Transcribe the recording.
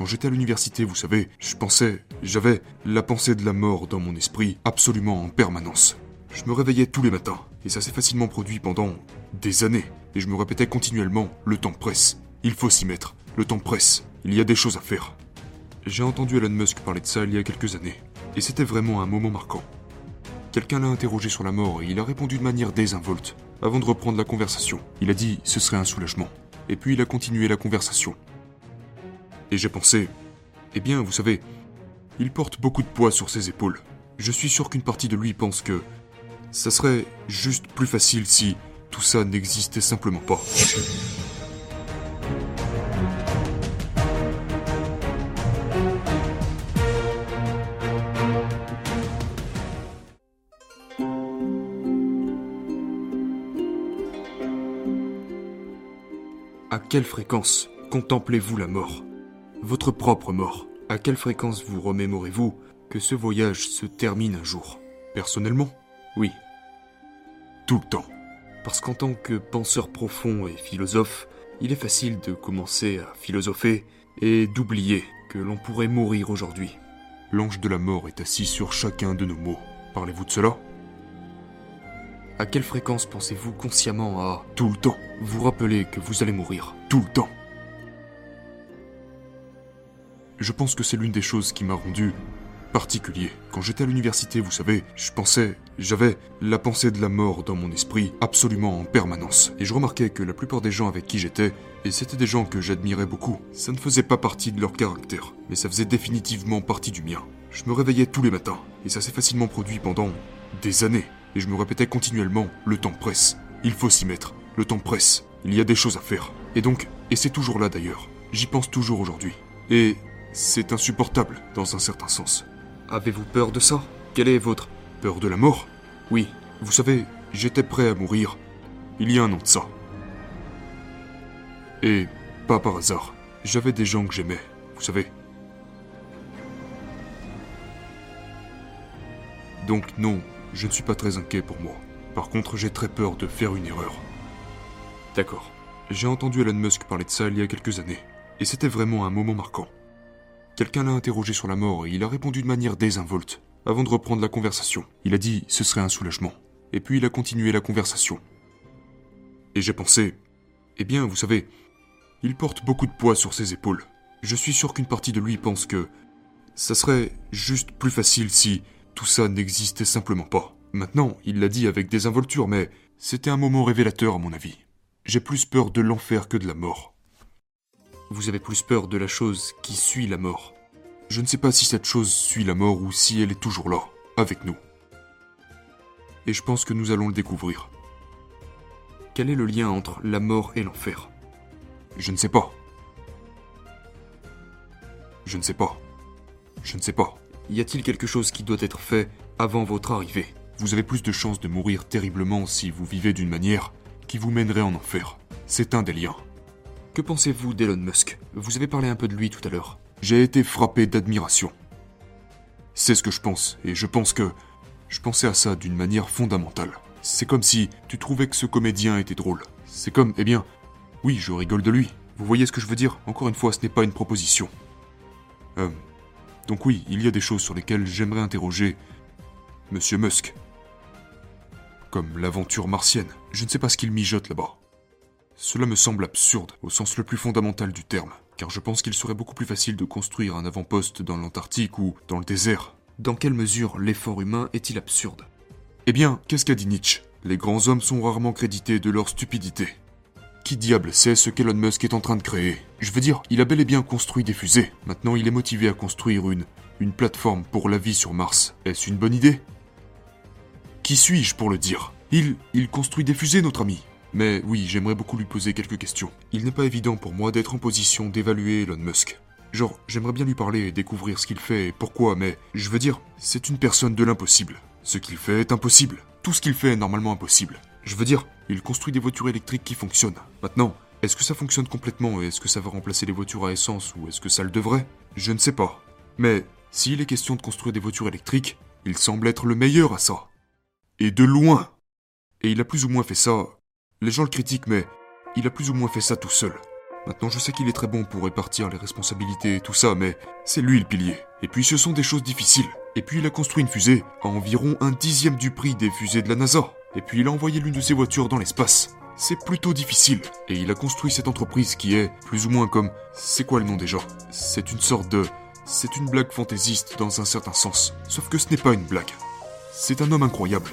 Quand j'étais à l'université, vous savez, je pensais, j'avais la pensée de la mort dans mon esprit absolument en permanence. Je me réveillais tous les matins, et ça s'est facilement produit pendant des années, et je me répétais continuellement, le temps presse. Il faut s'y mettre, le temps presse, il y a des choses à faire. J'ai entendu Elon Musk parler de ça il y a quelques années, et c'était vraiment un moment marquant. Quelqu'un l'a interrogé sur la mort et il a répondu de manière désinvolte, avant de reprendre la conversation. Il a dit ce serait un soulagement, et puis il a continué la conversation. Et j'ai pensé, eh bien, vous savez, il porte beaucoup de poids sur ses épaules. Je suis sûr qu'une partie de lui pense que ça serait juste plus facile si tout ça n'existait simplement pas. À quelle fréquence contemplez-vous la mort? Votre propre mort À quelle fréquence vous remémorez-vous que ce voyage se termine un jour? Personnellement, oui. Tout le temps. Parce qu'en tant que penseur profond et philosophe, il est facile de commencer à philosopher et d'oublier que l'on pourrait mourir aujourd'hui. L'ange de la mort est assis sur chacun de nos mots. Parlez-vous de cela? À quelle fréquence pensez-vous consciemment à tout le temps? Vous rappelez que vous allez mourir tout le temps. Je pense que c'est l'une des choses qui m'a rendu particulier. Quand j'étais à l'université, vous savez, je pensais, j'avais la pensée de la mort dans mon esprit absolument en permanence. Et je remarquais que la plupart des gens avec qui j'étais, et c'était des gens que j'admirais beaucoup, ça ne faisait pas partie de leur caractère, mais ça faisait définitivement partie du mien. Je me réveillais tous les matins, et ça s'est facilement produit pendant des années, et je me répétais continuellement, le temps presse. Il faut s'y mettre, le temps presse, il y a des choses à faire. Et donc, et c'est toujours là d'ailleurs, j'y pense toujours aujourd'hui. Et c'est insupportable dans un certain sens. Avez-vous peur de ça? Quelle est votre peur de la mort? Oui, vous savez, j'étais prêt à mourir il y a un an de ça. Et pas par hasard, j'avais des gens que j'aimais, vous savez. Donc non, je ne suis pas très inquiet pour moi. Par contre, j'ai très peur de faire une erreur. D'accord. J'ai entendu Elon Musk parler de ça il y a quelques années, et c'était vraiment un moment marquant. Quelqu'un l'a interrogé sur la mort et il a répondu de manière désinvolte, avant de reprendre la conversation. Il a dit ce serait un soulagement, et puis il a continué la conversation. Et j'ai pensé, eh bien, vous savez, il porte beaucoup de poids sur ses épaules. Je suis sûr qu'une partie de lui pense que ça serait juste plus facile si tout ça n'existait simplement pas. Maintenant, il l'a dit avec désinvolture, mais c'était un moment révélateur à mon avis. J'ai plus peur de l'enfer que de la mort. Vous avez plus peur de la chose qui suit la mort. Je ne sais pas si cette chose suit la mort ou si elle est toujours là, avec nous. Et je pense que nous allons le découvrir. Quel est le lien entre la mort et l'enfer? Je ne sais pas. Je ne sais pas. Je ne sais pas. Y a-t-il quelque chose qui doit être fait avant votre arrivée? Vous avez plus de chances de mourir terriblement si vous vivez d'une manière qui vous mènerait en enfer. C'est un des liens. Que pensez-vous d'Elon Musk? Vous avez parlé un peu de lui tout à l'heure. J'ai été frappé d'admiration. C'est ce que je pense, et je pense que je pensais à ça d'une manière fondamentale. C'est comme si tu trouvais que ce comédien était drôle. C'est comme, eh bien, oui, je rigole de lui. Vous voyez ce que je veux dire? Encore une fois, ce n'est pas une proposition. Euh, donc oui, il y a des choses sur lesquelles j'aimerais interroger Monsieur Musk. Comme l'aventure martienne. Je ne sais pas ce qu'il mijote là-bas. Cela me semble absurde, au sens le plus fondamental du terme, car je pense qu'il serait beaucoup plus facile de construire un avant-poste dans l'Antarctique ou dans le désert. Dans quelle mesure l'effort humain est-il absurde? Eh bien, qu'est-ce qu'a dit Nietzsche? Les grands hommes sont rarement crédités de leur stupidité. Qui diable sait ce qu'Elon Musk est en train de créer? Je veux dire, il a bel et bien construit des fusées. Maintenant, il est motivé à construire une, une plateforme pour la vie sur Mars. Est-ce une bonne idée? Qui suis-je pour le dire? Il, il construit des fusées, notre ami. Mais oui, j'aimerais beaucoup lui poser quelques questions. Il n'est pas évident pour moi d'être en position d'évaluer Elon Musk. Genre, j'aimerais bien lui parler et découvrir ce qu'il fait et pourquoi, mais je veux dire, c'est une personne de l'impossible. Ce qu'il fait est impossible. Tout ce qu'il fait est normalement impossible. Je veux dire, il construit des voitures électriques qui fonctionnent. Maintenant, est-ce que ça fonctionne complètement et est-ce que ça va remplacer les voitures à essence ou est-ce que ça le devrait? Je ne sais pas. Mais s'il est question de construire des voitures électriques, il semble être le meilleur à ça. Et de loin. Et il a plus ou moins fait ça les gens le critiquent, mais il a plus ou moins fait ça tout seul. Maintenant, je sais qu'il est très bon pour répartir les responsabilités et tout ça, mais c'est lui le pilier. Et puis, ce sont des choses difficiles. Et puis, il a construit une fusée à environ un dixième du prix des fusées de la NASA. Et puis, il a envoyé l'une de ses voitures dans l'espace. C'est plutôt difficile. Et il a construit cette entreprise qui est plus ou moins comme... C'est quoi le nom déjà? C'est une sorte de... C'est une blague fantaisiste dans un certain sens. Sauf que ce n'est pas une blague. C'est un homme incroyable.